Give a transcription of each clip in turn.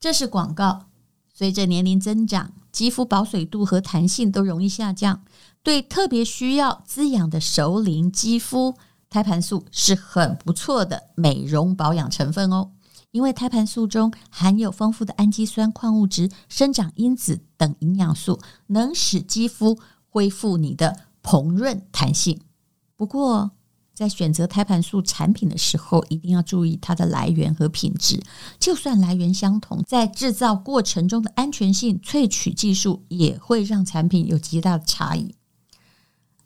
这是广告。随着年龄增长，肌肤保水度和弹性都容易下降，对特别需要滋养的熟龄肌肤，胎盘素是很不错的美容保养成分哦。因为胎盘素中含有丰富的氨基酸、矿物质、生长因子等营养素，能使肌肤恢复你的膨润弹性。不过，在选择胎盘素产品的时候，一定要注意它的来源和品质。就算来源相同，在制造过程中的安全性、萃取技术也会让产品有极大的差异。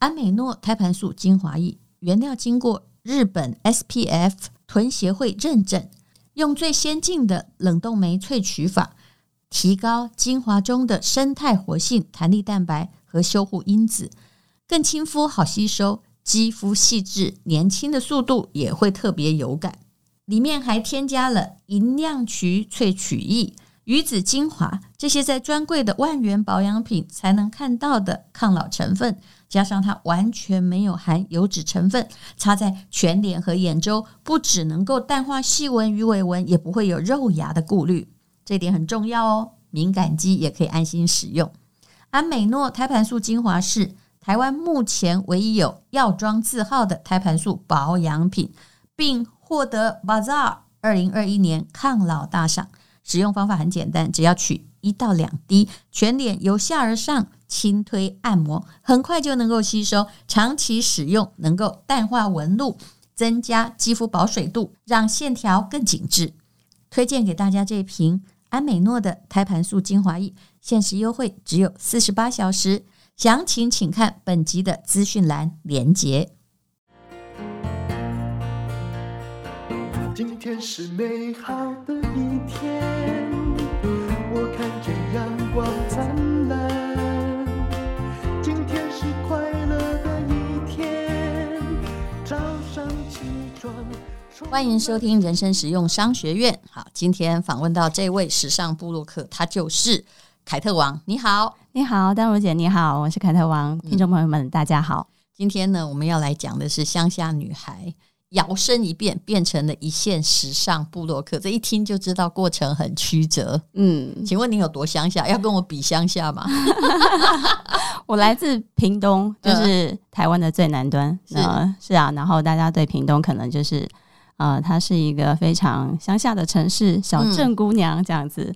安美诺胎盘素精华液原料经过日本 SPF 豚协会认证，用最先进的冷冻酶萃取法，提高精华中的生态活性、弹力蛋白和修护因子，更亲肤好吸收。肌肤细致、年轻的速度也会特别有感。里面还添加了银亮渠萃取液、鱼子精华这些在专柜的万元保养品才能看到的抗老成分，加上它完全没有含油脂成分，擦在全脸和眼周，不只能够淡化细纹、鱼尾纹，也不会有肉芽的顾虑。这点很重要哦，敏感肌也可以安心使用。安美诺胎盘素精华是。台湾目前唯一有药妆字号的胎盘素保养品，并获得 Bazaar 二零二一年抗老大赏。使用方法很简单，只要取一到两滴，全脸由下而上轻推按摩，很快就能够吸收。长期使用能够淡化纹路，增加肌肤保水度，让线条更紧致。推荐给大家这瓶安美诺的胎盘素精华液，限时优惠只有四十八小时。详情请看本集的资讯栏连接。今天是美好的一天，我看见阳光灿烂。今天是快乐的一天，早上起床。欢迎收听人生实用商学院。好，今天访问到这位时尚布洛克，他就是。凯特王，你好，你好，丹如姐，你好，我是凯特王，听众朋友们，大家好。今天呢，我们要来讲的是乡下女孩摇身一变变成了一线时尚部落客，这一听就知道过程很曲折。嗯，请问你有多乡下？要跟我比乡下吗？我来自屏东，就是台湾的最南端。嗯是啊，然后大家对屏东可能就是，呃，它是一个非常乡下的城市，小镇姑娘这样子。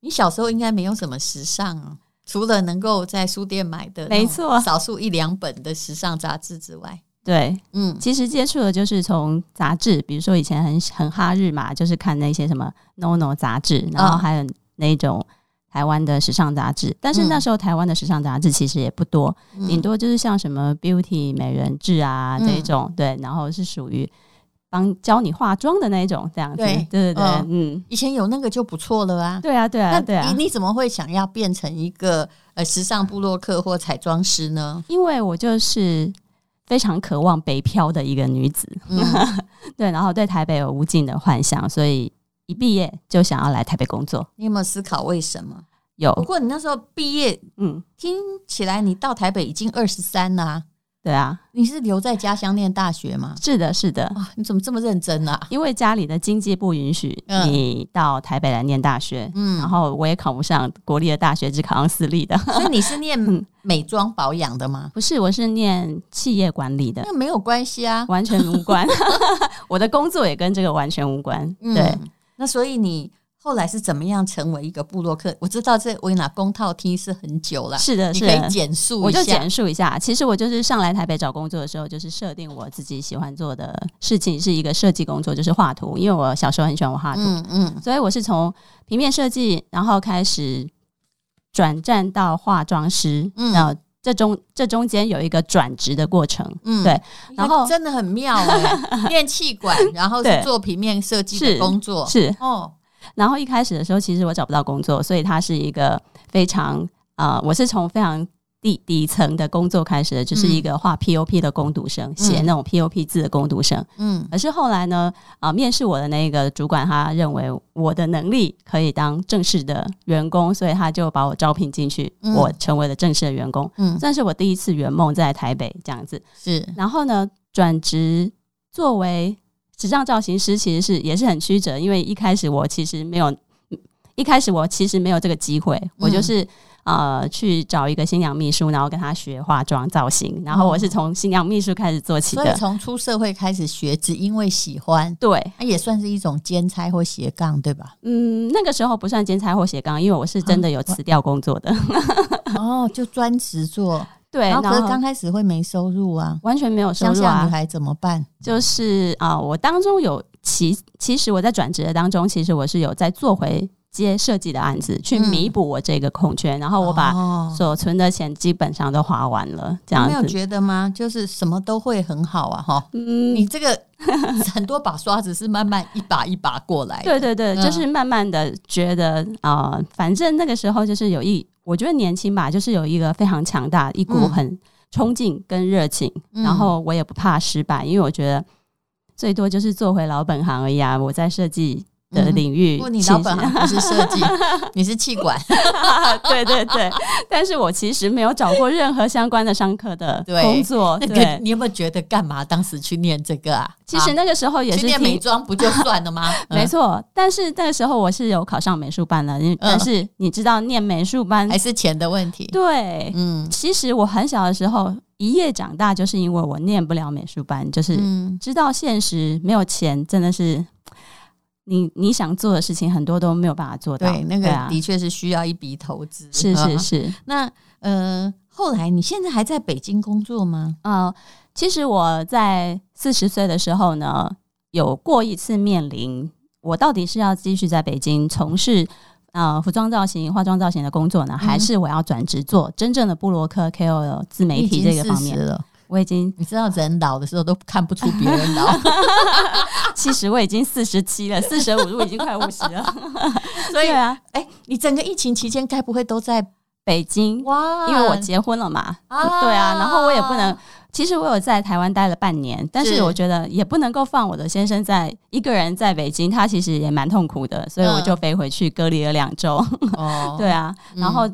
你小时候应该没有什么时尚啊，除了能够在书店买的，没错，少数一两本的时尚杂志之外，对，嗯，其实接触的就是从杂志，比如说以前很很哈日嘛，就是看那些什么 NONO 杂志，然后还有那种台湾的时尚杂志，但是那时候台湾的时尚杂志其实也不多，顶多就是像什么 Beauty 美人志啊这种，对，然后是属于。帮教你化妆的那一种，这样子，对对对，对，嗯，嗯，以前有那个就不错了啊。对啊，对啊，对啊。你你怎么会想要变成一个呃时尚部落客或彩妆师呢？因为我就是非常渴望北漂的一个女子，嗯、对，然后对台北有无尽的幻想，所以一毕业就想要来台北工作。你有没有思考为什么？有。不过你那时候毕业，嗯，听起来你到台北已经二十三了啊。对啊，你是留在家乡念大学吗？是的，是的。哇，你怎么这么认真啊？因为家里的经济不允许你到台北来念大学，嗯，然后我也考不上国立的大学，只考上私立的。所以你是念美妆保养的吗？不是，我是念企业管理的。那没有关系啊，完全无关。我的工作也跟这个完全无关。对，嗯，那所以你。后来是怎么样成为一个布洛克？我知道这维纳公套厅是很久了，是的，你可以简述一下。我就简述一下。其实我就是上来台北找工作的时候，就是设定我自己喜欢做的事情是一个设计工作，就是画图。因为我小时候很喜欢画图，嗯嗯，所以我是从平面设计，然后开始转战到化妆师，嗯，然后这中这中间有一个转职的过程，嗯，对，然后真的很妙哎，练气管，然后是做平面设计的工作，是，是哦。然后一开始的时候，其实我找不到工作，所以它是一个非常呃，我是从非常底底层的工作开始的，就是一个画 POP 的工读生，写、嗯、那种 POP 字的工读生。嗯，可是后来呢，啊、呃，面试我的那个主管，他认为我的能力可以当正式的员工，所以他就把我招聘进去，嗯、我成为了正式的员工。嗯，算是我第一次圆梦在台北这样子。是，然后呢，转职作为。时尚造型师其实是也是很曲折，因为一开始我其实没有一开始我其实没有这个机会，嗯、我就是。呃，去找一个新娘秘书，然后跟她学化妆造型，然后我是从新娘秘书开始做起的。所以从出社会开始学，只因为喜欢，对，那也算是一种兼差或斜杠，对吧？嗯，那个时候不算兼差或斜杠，因为我是真的有辞掉工作的。哦，就专职做，对。然后可是刚开始会没收入啊，完全没有收入啊。乡下女孩怎么办？就是啊、呃，我当中有其其实我在转职的当中，其实我是有在做回。接设计的案子去弥补我这个空缺，嗯、然后我把所存的钱基本上都花完了。这样子，没有觉得吗？就是什么都会很好啊，哈。嗯，你这个 很多把刷子是慢慢一把一把过来。对对对，就是慢慢的觉得啊、呃，反正那个时候就是有一，我觉得年轻吧，就是有一个非常强大一股很冲劲跟热情，嗯、然后我也不怕失败，因为我觉得最多就是做回老本行而已啊。我在设计。的领域，不、嗯，你老本行不是设计，你是气管，对对对。但是我其实没有找过任何相关的商科的 工作。对，那个、你有没有觉得干嘛当时去念这个啊？其实那个时候也是去念美妆，不就算了吗？没错，但是那个时候我是有考上美术班的。但是你知道，念美术班还是钱的问题。对，嗯，其实我很小的时候一夜长大，就是因为我念不了美术班，就是知道现实没有钱，真的是。你你想做的事情很多都没有办法做到，对，那个的确是需要一笔投资。是是是。那呃，后来你现在还在北京工作吗？啊、呃，其实我在四十岁的时候呢，有过一次面临，我到底是要继续在北京从事呃服装造型、化妆造型的工作呢，还是我要转职做真正的布洛克 KOL 自媒体这个方面了？我已经，你知道人老的时候都看不出别人老。其实我已经四十七了，四舍五入已经快五十了。所以啊，哎、欸，你整个疫情期间该不会都在北京？哇，因为我结婚了嘛。啊，对啊，然后我也不能。其实我有在台湾待了半年，但是我觉得也不能够放我的先生在一个人在北京，他其实也蛮痛苦的，所以我就飞回去隔离了两周。哦，对啊，然后。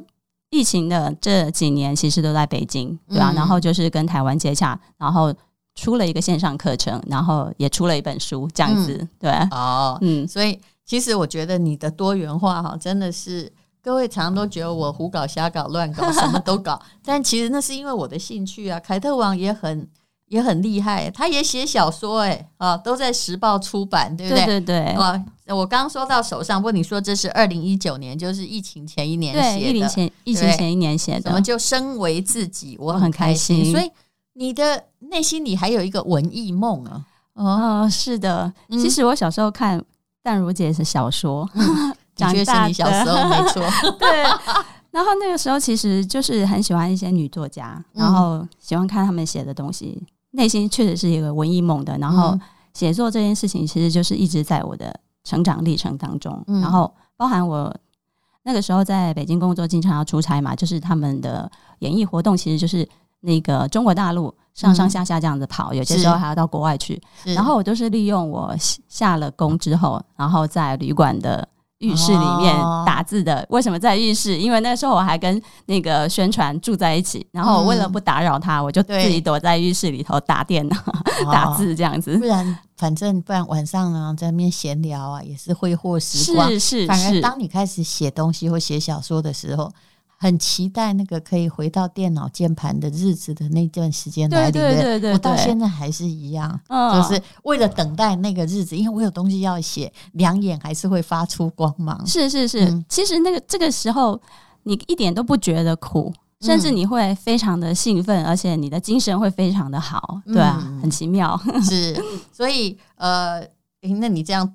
疫情的这几年其实都在北京，对吧？嗯、然后就是跟台湾接洽，然后出了一个线上课程，然后也出了一本书，这样子，嗯、对。哦，嗯，所以其实我觉得你的多元化哈，真的是各位常常都觉得我胡搞瞎搞乱搞什么都搞，但其实那是因为我的兴趣啊。凯特王也很。也很厉害，他也写小说，哎，啊，都在时报出版，对不对？对对对。啊，我刚刚说到手上，不过你说这是二零一九年，就是疫情前一年写的，疫情前疫情前一年写的。怎么就身为自己，我很开心。所以你的内心里还有一个文艺梦啊？哦，是的。其实我小时候看淡如姐是小说，嗯、的确是你小时候没错。对。然后那个时候其实就是很喜欢一些女作家，然后喜欢看他们写的东西。内心确实是一个文艺梦的，然后写作这件事情其实就是一直在我的成长历程当中，嗯、然后包含我那个时候在北京工作，经常要出差嘛，就是他们的演艺活动其实就是那个中国大陆上上下下这样子跑，嗯、有些时候还要到国外去，然后我都是利用我下了工之后，然后在旅馆的。浴室里面打字的，为什么在浴室？因为那时候我还跟那个宣传住在一起，然后为了不打扰他，我就自己躲在浴室里头打电脑、打字这样子。不然，反正不然晚上呢，在那边闲聊啊，也是挥霍时光。是是是。反而当你开始写东西或写小说的时候。很期待那个可以回到电脑键盘的日子的那段时间来临，对对对对，我到现在还是一样，就是为了等待那个日子，因为我有东西要写，两眼还是会发出光芒。是是是，其实那个这个时候你一点都不觉得苦，甚至你会非常的兴奋，而且你的精神会非常的好，对啊，很奇妙。是，所以呃，那你这样。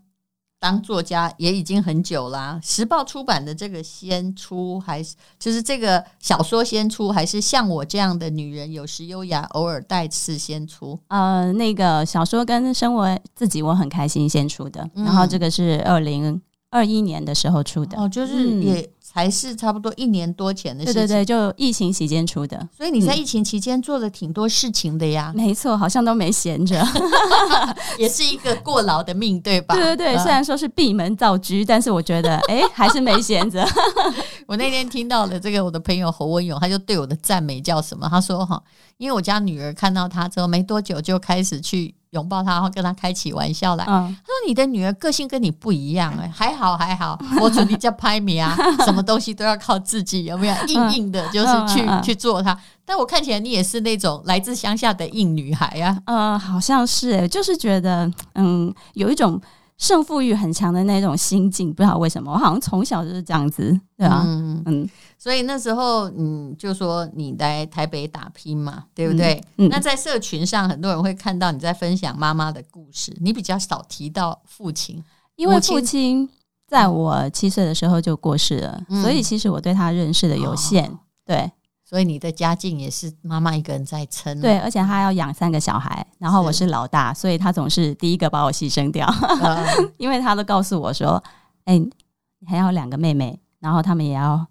当作家也已经很久啦，啊，时报出版的这个先出还是就是这个小说先出，还是像我这样的女人有时优雅，偶尔带刺先出？呃，那个小说跟生活自己我很开心先出的，嗯、然后这个是二零二一年的时候出的，哦，就是也。嗯还是差不多一年多前的事情，对对对，就疫情期间出的。所以你在疫情期间做了挺多事情的呀。嗯、没错，好像都没闲着，也是一个过劳的命，对吧？对对对，虽然说是闭门造车，但是我觉得，哎，还是没闲着。我那天听到了这个，我的朋友侯文勇，他就对我的赞美叫什么？他说哈，因为我家女儿看到他之后没多久就开始去。拥抱他，然后跟他开起玩笑来。嗯，他说：“你的女儿个性跟你不一样哎，还好还好，我准备叫拍米啊，什么东西都要靠自己，有没有？硬硬的，就是去、去做它。但我看起来你也是那种来自乡下的硬女孩啊。嗯，好像是哎，就是觉得嗯，有一种。”胜负欲很强的那种心境，不知道为什么，我好像从小就是这样子，对吧？嗯嗯，所以那时候，嗯，就说你来台北打拼嘛，对不对？嗯，那在社群上，很多人会看到你在分享妈妈的故事，你比较少提到父亲，因为父亲在我七岁的时候就过世了，嗯，所以其实我对他认识的有限，哦，对。所以你的家境也是妈妈一个人在撑，对，而且她要养三个小孩，然后我是。老大，所以她总是第一个把我牺牲掉，嗯、因为她都告诉我说：“哎、欸，你还有两个妹妹，然后他们也要，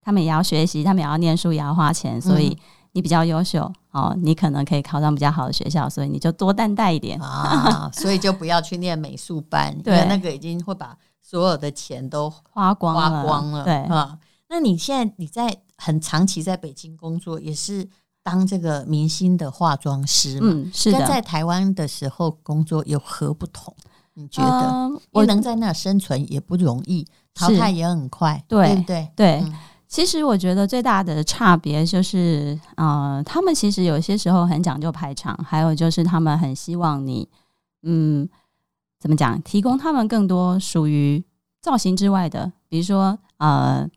他们也要学习，他们也要念书，也要花钱，所以你比较优秀哦，你可能可以考上比较好的学校，所以你就多担待一点啊，所以就不要去念美术班，对，因为那个已经会把所有的钱都花光了，花光了，对啊。那你现在你在？很长期在北京工作，也是当这个明星的化妆师嘛。嗯，是的。跟在台湾的时候工作有何不同？你觉得？我、呃、能在那生存也不容易，淘汰也很快，对，对不对？对。嗯、其实我觉得最大的差别就是，呃，他们其实有些时候很讲究排场，还有就是他们很希望你，嗯，怎么讲？提供他们更多属于造型之外的，比如说，呃。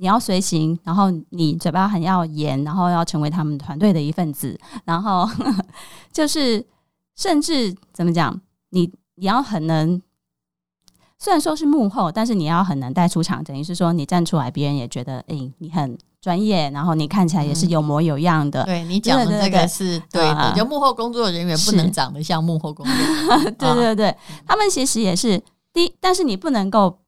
你要随行，然后你嘴巴很要严，然后要成为他们团队的一份子，然后 就是甚至怎么讲，你你要很能，虽然说是幕后，但是你要很能带出场，等于是说你站出来，别人也觉得哎、欸，你很专业，然后你看起来也是有模有样的。嗯、对你讲的这个是对的，就幕后工作人员不能长得像幕后工作人员。对对对，他们其实也是第一，但是你不能够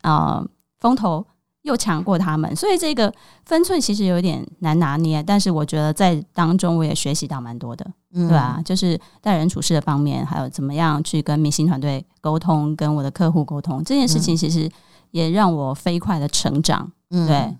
啊、呃、风头。又强过他们，所以这个分寸其实有点难拿捏。但是我觉得在当中我也学习到蛮多的，嗯、对吧？就是待人处事的方面，还有怎么样去跟明星团队沟通，跟我的客户沟通这件事情，其实也让我飞快的成长。嗯、对，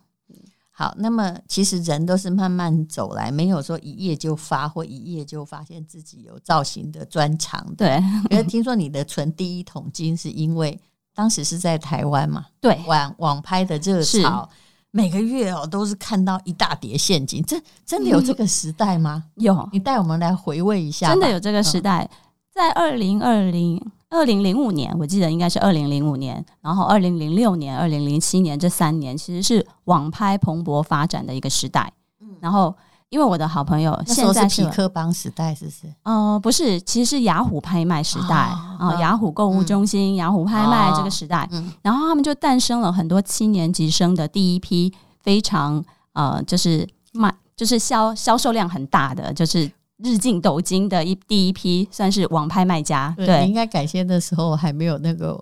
好，那么其实人都是慢慢走来，没有说一夜就发或一夜就发现自己有造型的专长。对，因为听说你的存第一桶金是因为。当时是在台湾嘛？对，网网拍的热潮，每个月哦都是看到一大叠现金，这真的有这个时代吗？嗯、有，你带我们来回味一下。真的有这个时代，嗯、在二零二零二零零五年，我记得应该是二零零五年，然后二零零六年、二零零七年这三年，其实是网拍蓬勃发展的一个时代。嗯，然后。因为我的好朋友现在是痞客邦时代，是不是？哦、呃，不是，其实是雅虎拍卖时代啊、雅虎购物中心、嗯、雅虎拍卖这个时代、哦，然后他们就诞生了很多七年级生的第一批非常呃，就是卖，就是销销售量很大的，就是日进斗金的一第一批，算是网拍卖家。对，对应该感谢的时候还没有那个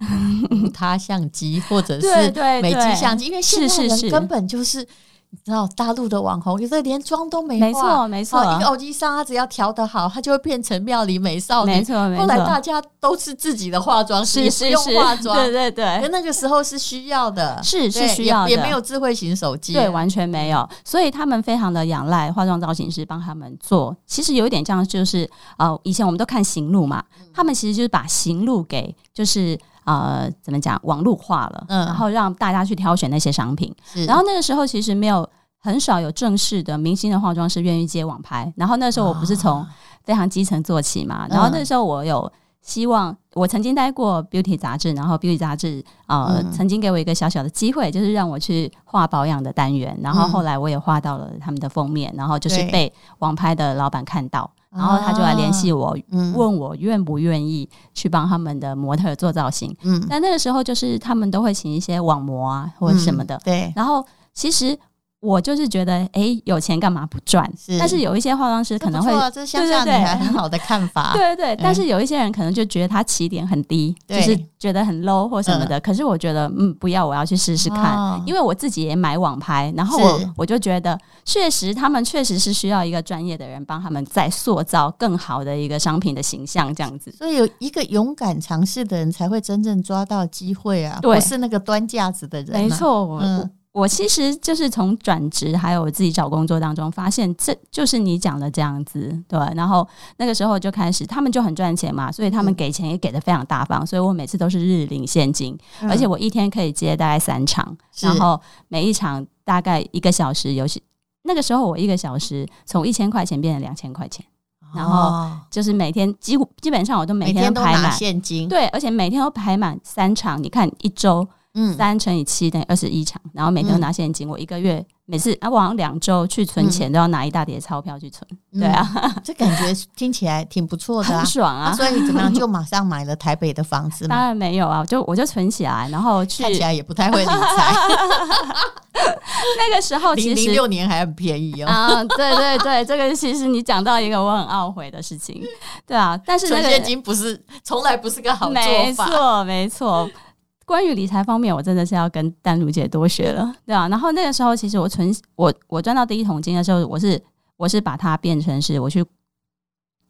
他相机或者是美机相机，因为现在人根本就是。你知道大陆的网红有的连妆都没化，没错没错，一个偶机上他只要调得好，他就会变成庙里美少女。没错没错，后来大家都是自己的化妆师，是是是，用化妆，对对对。那个时候是需要的，是是需要的，也没有智慧型手机，对，完全没有。所以他们非常的仰赖化妆造型师帮他们做。其实有一点这样，就是呃，以前我们都看行路嘛，他们其实就是把行路给就是。呃，怎么讲？网络化了，嗯，然后让大家去挑选那些商品。然后那个时候其实没有很少有正式的明星的化妆师愿意接网拍。然后那时候我不是从非常基层做起嘛，然后那时候我有希望，我曾经待过 Beauty 杂志，然后 Beauty 杂志呃曾经给我一个小小的机会，就是让我去画保养的单元。然后后来我也画到了他们的封面，然后就是被网拍的老板看到。然后他就来联系我，问我愿不愿意去帮他们的模特做造型。嗯，但那个时候就是他们都会请一些网模啊，或者什么的。嗯、对，然后其实。我就是觉得，哎、欸，有钱干嘛不赚？但是有一些化妆师可能会，这是乡下女孩很好的看法。对对对，但是有一些人可能就觉得他起点很低，就是觉得很 low 或什么的。可是我觉得，嗯，不要，我要去试试看、哦，因为我自己也买网拍，然后我我就觉得，确实他们确实是需要一个专业的人帮他们再塑造更好的一个商品的形象，这样子。所以有一个勇敢尝试的人才会真正抓到机会啊，对，不是那个端架子的人、啊。没错，我。嗯我其实就是从转职还有我自己找工作当中发现，这就是你讲的这样子，对。然后那个时候就开始，他们就很赚钱嘛，所以他们给钱也给的非常大方，所以我每次都是日领现金，而且我一天可以接大概三场，然后每一场大概一个小时，尤其那个时候我一个小时从一千块钱变成两千块钱，然后就是每天几乎基本上我都每天都排满现金，对，而且每天都排满三场，你看一周。嗯，三乘以七等于二十一场，然后每天都拿现金。嗯、我一个月每次啊，我好像两周去存钱，都要拿一大叠钞票去存。嗯、对啊，这感觉听起来挺不错的、啊，很爽啊！所以你怎么样就马上买了台北的房子吗？当然没有啊，就我就存起来，然后去看起来也不太会理财。那个时候其实零六年还很便宜哦。啊，对对对，这个其实你讲到一个我很懊悔的事情。对啊，但是、那个、存现金不是从来不是个好做法。没错，没错。关于理财方面，我真的是要跟丹如姐多学了，对啊。然后那个时候，其实我存我我赚到第一桶金的时候，我是我是把它变成是我去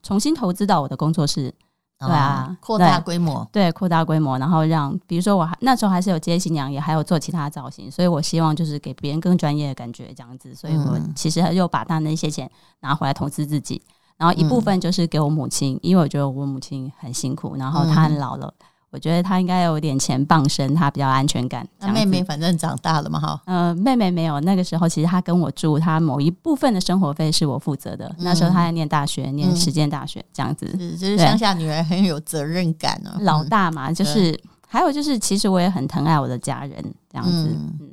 重新投资到我的工作室，对啊，扩大规模，对，扩大规模，然后让比如说我还那时候还是有接新娘，也还有做其他造型，所以我希望就是给别人更专业的感觉这样子，所以我其实又把他那些钱拿回来投资自己，然后一部分就是给我母亲，因为我觉得我母亲很辛苦，然后她很老了。我觉得他应该有点钱傍身，他比较安全感。那妹妹反正长大了嘛，哈。呃，妹妹没有，那个时候其实她跟我住，她某一部分的生活费是我负责的。嗯、那时候她在念大学，念实践大学这样子。是，就是乡下女儿很有责任感哦。老大嘛，就是对还有就是，其实我也很疼爱我的家人这样子。嗯。嗯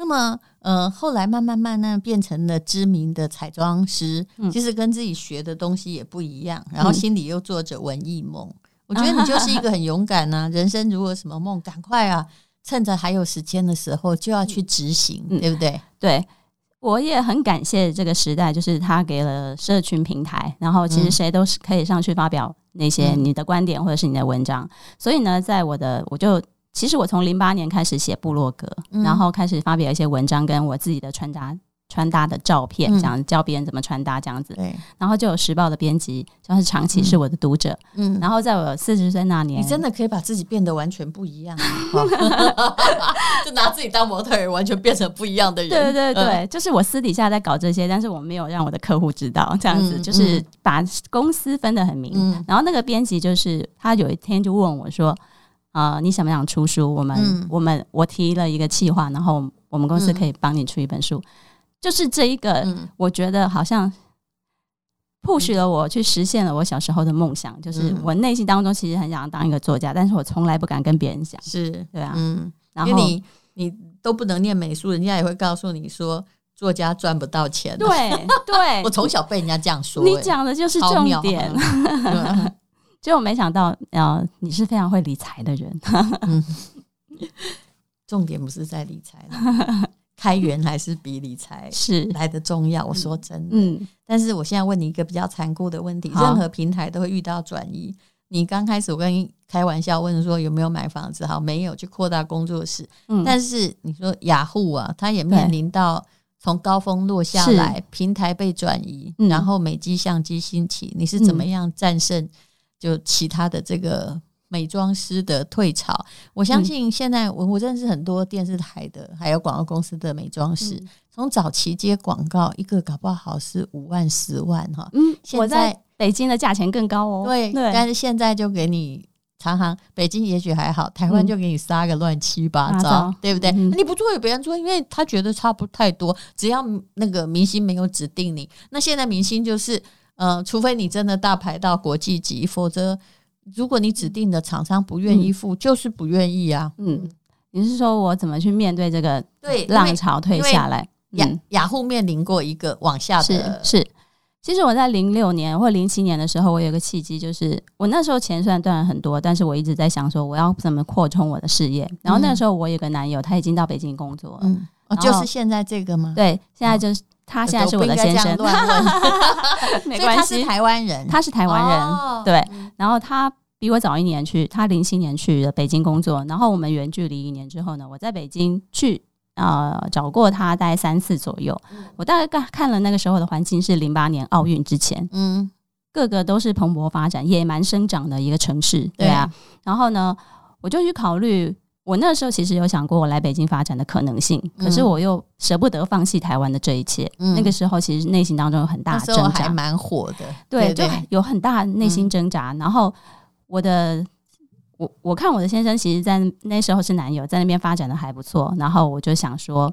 那么，呃，后来慢慢慢慢变成了知名的彩妆师，嗯、其实跟自己学的东西也不一样，然后心里又做着文艺梦。我觉得你就是一 个很勇敢呐、啊！人生如果什么梦，赶快啊，趁着还有时间的时候就要去执行，嗯、对不对？对，我也很感谢这个时代，就是他给了社群平台，然后其实谁都是可以上去发表那些你的观点或者是你的文章。嗯、所以呢，在我的我就其实我从零八年开始写部落格，嗯、然后开始发表一些文章，跟我自己的穿搭。穿搭的照片，这样教别人怎么穿搭，这样子。对。然后就有时报的编辑，就是长期是我的读者。嗯。然后在我四十岁那年，你真的可以把自己变得完全不一样，就拿自己当模特儿，完全变成不一样的人。对对对，就是我私底下在搞这些，但是我没有让我的客户知道，这样子就是把公司分得很明。然后那个编辑就是他有一天就问我说：“啊，你想不想出书？我们我们我提了一个计划，然后我们公司可以帮你出一本书。”就是这一个，我觉得好像 push 了我去实现了我小时候的梦想。就是我内心当中其实很想当一个作家，但是我从来不敢跟别人讲。是对啊，嗯，然后你你都不能念美术，人家也会告诉你说作家赚不到钱。对对，我从小被人家这样说。你讲的就是重点。结果没想到，呃，你是非常会理财的人。嗯，重点不是在理财。开源还是比理财 是来的重要。我说真的，嗯，但是我现在问你一个比较残酷的问题：任何平台都会遇到转移。你刚开始我跟你开玩笑问说有没有买房子？好，没有，去扩大工作室。嗯，但是你说雅虎啊，它也面临到从高峰落下来，平台被转移，然后美机相机兴起，你是怎么样战胜就其他的这个？美妆师的退潮，我相信现在我我认识很多电视台的，还有广告公司的美妆师，从早期接广告，一个搞不好是五万、十万哈。嗯，我在北京的价钱更高哦。对，但是现在就给你常常北京也许还好，台湾就给你杀个乱七八糟，对不对？你不做也别人做，因为他觉得差不太多，只要那个明星没有指定你，那现在明星就是，呃，除非你真的大牌到国际级，否则。如果你指定的厂商不愿意付，嗯、就是不愿意啊。嗯，你是说我怎么去面对这个对浪潮退下来？雅雅虎面临过一个往下的是，是。其实我在零六年或零七年的时候，我有个契机，就是我那时候钱虽然赚了很多，但是我一直在想说我要怎么扩充我的事业。然后那个时候我有个男友，他已经到北京工作了，嗯，哦，就是现在这个吗？对，现在就是。他现在是我的先生，没关系。他是台湾人，他是台湾人，对。然后他比我早一年去，他零七年去的北京工作。然后我们远距离一年之后呢，我在北京去呃找过他，大概三次左右。我大概看看了那个时候的环境是零八年奥运之前，嗯，各个都是蓬勃发展、野蛮生长的一个城市，对啊。然后呢，我就去考虑。我那时候其实有想过我来北京发展的可能性，可是我又舍不得放弃台湾的这一切。嗯、那个时候其实内心当中有很大的挣扎，还蛮火的，对，对，对，就有很大内心挣扎。嗯、然后我的我我看我的先生，其实在那时候是男友，在那边发展的还不错。然后我就想说，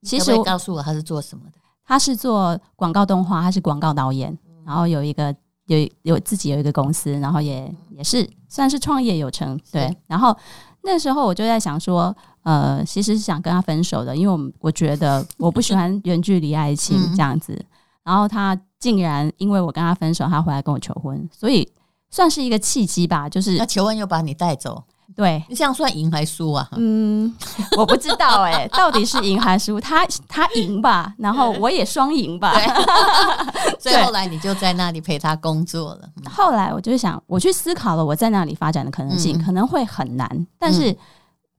其实我告诉我他是做什么的？他是做广告动画，他是广告导演，然后有一个有有自己有一个公司，然后也也是算是创业有成，对，然后。那时候我就在想说，呃，其实是想跟他分手的，因为我我觉得我不喜欢远距离爱情这样子。然后他竟然因为我跟他分手，他回来跟我求婚，所以算是一个契机吧。就是那求婚又把你带走。对，你这样算赢还输啊？嗯，我不知道哎、欸，到底是赢还是输？他他赢吧，然后我也双赢吧。所以 后来你就在那里陪他工作了。后来我就想，我去思考了我在那里发展的可能性，嗯、可能会很难，但是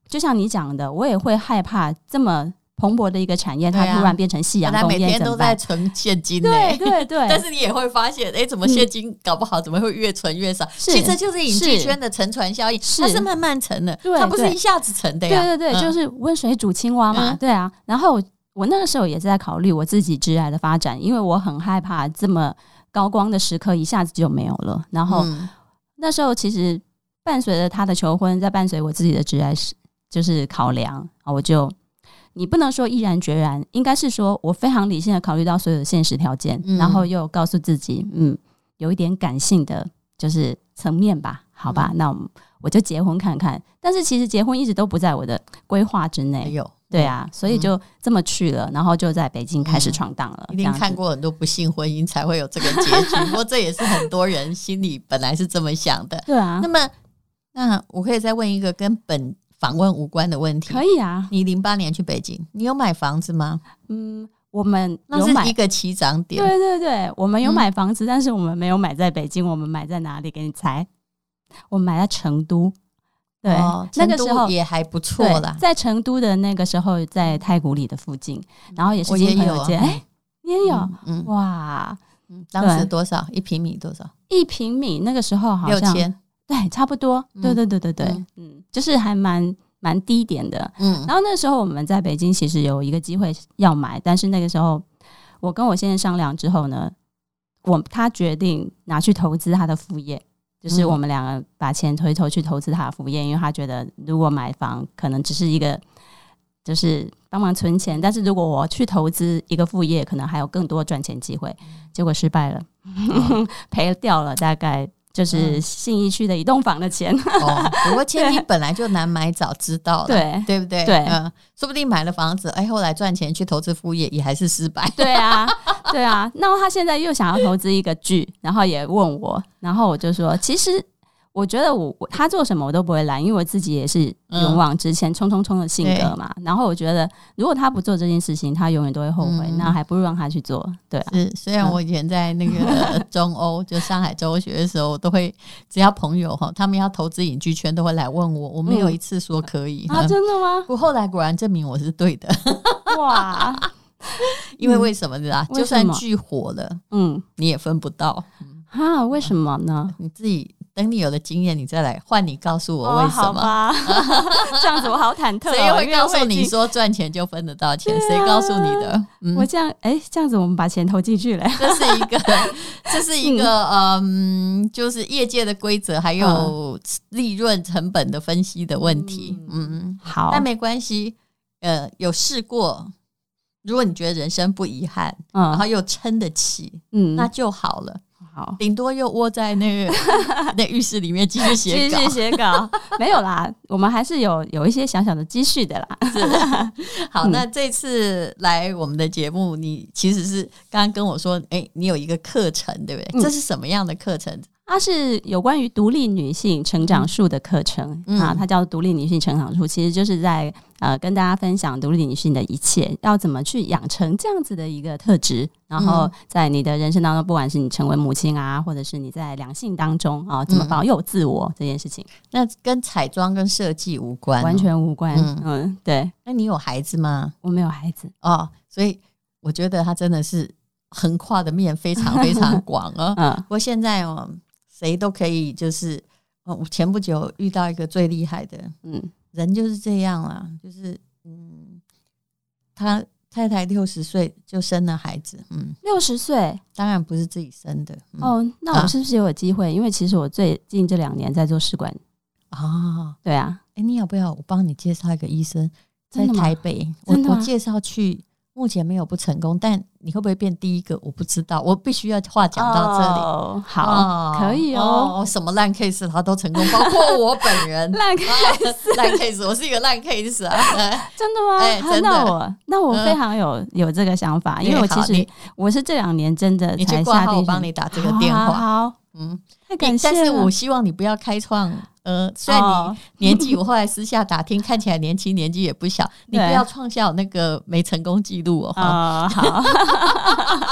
就像你讲的，我也会害怕这么。蓬勃的一个产业，它突然变成夕阳工业，他每天都在存现金，对对对。但是你也会发现，哎，怎么现金搞不好，怎么会越存越少？其实就是影剧圈的沉船效应，它是慢慢沉的，它不是一下子沉的呀。对对对，就是温水煮青蛙嘛。对啊。然后我那个时候也是在考虑我自己职涯的发展，因为我很害怕这么高光的时刻一下子就没有了。然后那时候其实伴随着他的求婚，在伴随我自己的职涯是就是考量啊，我就。你不能说毅然决然，应该是说我非常理性的考虑到所有的现实条件，嗯、然后又告诉自己，嗯，有一点感性的就是层面吧，好吧，嗯、那我，我就结婚看看。但是其实结婚一直都不在我的规划之内，有对啊，所以就这么去了，然后就在北京开始闯荡了。一定看过很多不幸婚姻才会有这个结局，不过这也是很多人心里本来是这么想的。对啊，那么那我可以再问一个跟本。访问无关的问题，可以啊。你零八年去北京，你有买房子吗？嗯，我们有那是一个起涨点。对对对，我们有买房子，嗯、但是我们没有买在北京，我们买在哪里？给你猜，我们买在成都。对，哦、那个时候也还不错啦。在成都的那个时候，在太古里的附近，然后也是亲朋友间。哎、欸，你也有？嗯，嗯哇，当时多少一平米？多少一平米？那个时候好像六千。对，差不多。对对对对对，嗯，嗯，就是还蛮蛮低点的。嗯，然后那时候我们在北京其实有一个机会要买，但是那个时候我跟我先生商量之后呢，我他决定拿去投资他的副业，就是我们两个把钱回头去投资他的副业，因为他觉得如果买房可能只是一个就是帮忙存钱，但是如果我去投资一个副业，可能还有更多赚钱机会。结果失败了，赔掉了大概。就是信义区的一栋房的钱，哦，不过千金本来就难买，早知道了，对对不对？对，嗯，说不定买了房子，哎，后来赚钱去投资副业也还是失败。对啊，对啊，那他现在又想要投资一个剧，然后也问我，然后我就说，其实。我觉得我他做什么我都不会拦，因为我自己也是勇往直前、冲冲冲的性格嘛。然后我觉得，如果他不做这件事情，他永远都会后悔。那还不如让他去做。对啊，是。虽然我以前在那个 中欧，就上海中欧学的时候，都会只要朋友哈，他们要投资影剧圈，都会来问我，我没有一次说可以。啊，真的吗？我，后来果然证明我是对的。哇，因为为什么呢？就算剧火了，嗯，你也分不到。啊？为什么呢？你自己。等你有了经验，你再来换你告诉我为什么？哦、好吧 这样子我好忐忑、哦。谁会告诉你说赚钱就分得到钱？谁、啊、告诉你的？嗯、我这样哎、欸，这样子我们把钱投进去了。这是一个，这是一个嗯，嗯，就是业界的规则，还有利润成本的分析的问题。嗯，嗯好，但没关系。呃，有试过，如果你觉得人生不遗憾，嗯、然后又撑得起，嗯，那就好了。好，顶多又窝在那个 那浴室里面继续写稿，继续写稿，没有啦，我们还是有有一些小小的积蓄的啦。是的 好，那这次来我们的节目，你其实是刚刚跟我说，哎、欸，你有一个课程，对不对？嗯、这是什么样的课程？它是有关于独立女性成长术的课程、嗯、啊，它叫独立女性成长术，其实就是在呃跟大家分享独立女性的一切，要怎么去养成这样子的一个特质，然后在你的人生当中，不管是你成为母亲啊，或者是你在两性当中啊，怎么保有自我这件事情，那跟彩妆跟设计无关、哦，完全无关。嗯，嗯，对。那你有孩子吗？我没有孩子哦，所以我觉得他真的是横跨的面非常非常广啊。嗯，不过现在哦。谁都可以，就是哦我前不久遇到一个最厉害的，嗯，人就是这样啦，就是嗯，他太太六十岁就生了孩子，嗯，六十岁？当然不是自己生的。嗯、哦，那我是不是有机会？啊、因为其实我最近这两年在做试管。啊，对啊，哎，你要不要我帮你介绍一个医生，在台北，我我介绍去。目前没有不成功，但你会不会变第一个？我不知道，我必须要话讲到这里。哦、好，哦、可以哦，哦。什么烂 case 他都成功，包括我本人。烂 case，烂 case，我是一个烂 case 啊！真的吗？哎、真的。那我那我非常有、嗯、有这个想法，因为我其实我是这两年真的才。你去挂号，我帮你打这个电话。好，好嗯，太感谢了。但是我希望你不要开创。呃，虽然你 年纪，我后来私下打听，看起来年轻，年纪也不小。你不要创下那个没成功记录哦。好，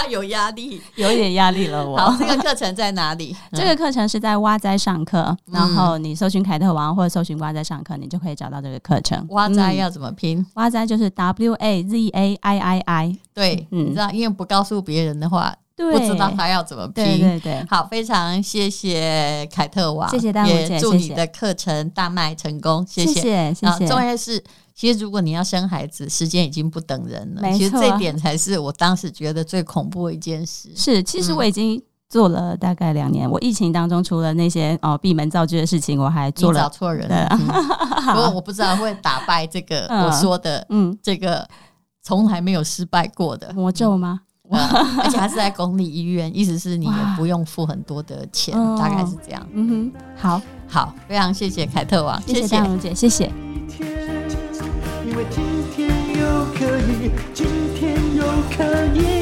有压力，有一点压力了。我好，这个课程在哪里？这个课程是在哇哉上课，然后你搜寻凯特王或者搜寻哇哉上课，你就可以找到这个课程。哇哉要怎么拼？哇哉就是 W A Z A I I I。对，你知道，因为不告诉别人的话。不知道他要怎么拼，对对对，好，非常谢谢凯特王，谢谢大家，祝你的课程大卖成功，谢谢，谢谢。重要的是，其实如果你要生孩子，时间已经不等人了，其实这点才是我当时觉得最恐怖的一件事。是，其实我已经做了大概两年，我疫情当中除了那些哦闭门造车的事情，我还做了，找错人了，不过我不知道会打败这个我说的，嗯，这个从来没有失败过的。魔咒吗？而且还是在公立医院意思是你也不用付很多的钱大概是这样。嗯哼好。好非常谢谢凯特王谢谢大龙姐谢谢。因为今天又可以今天又可以。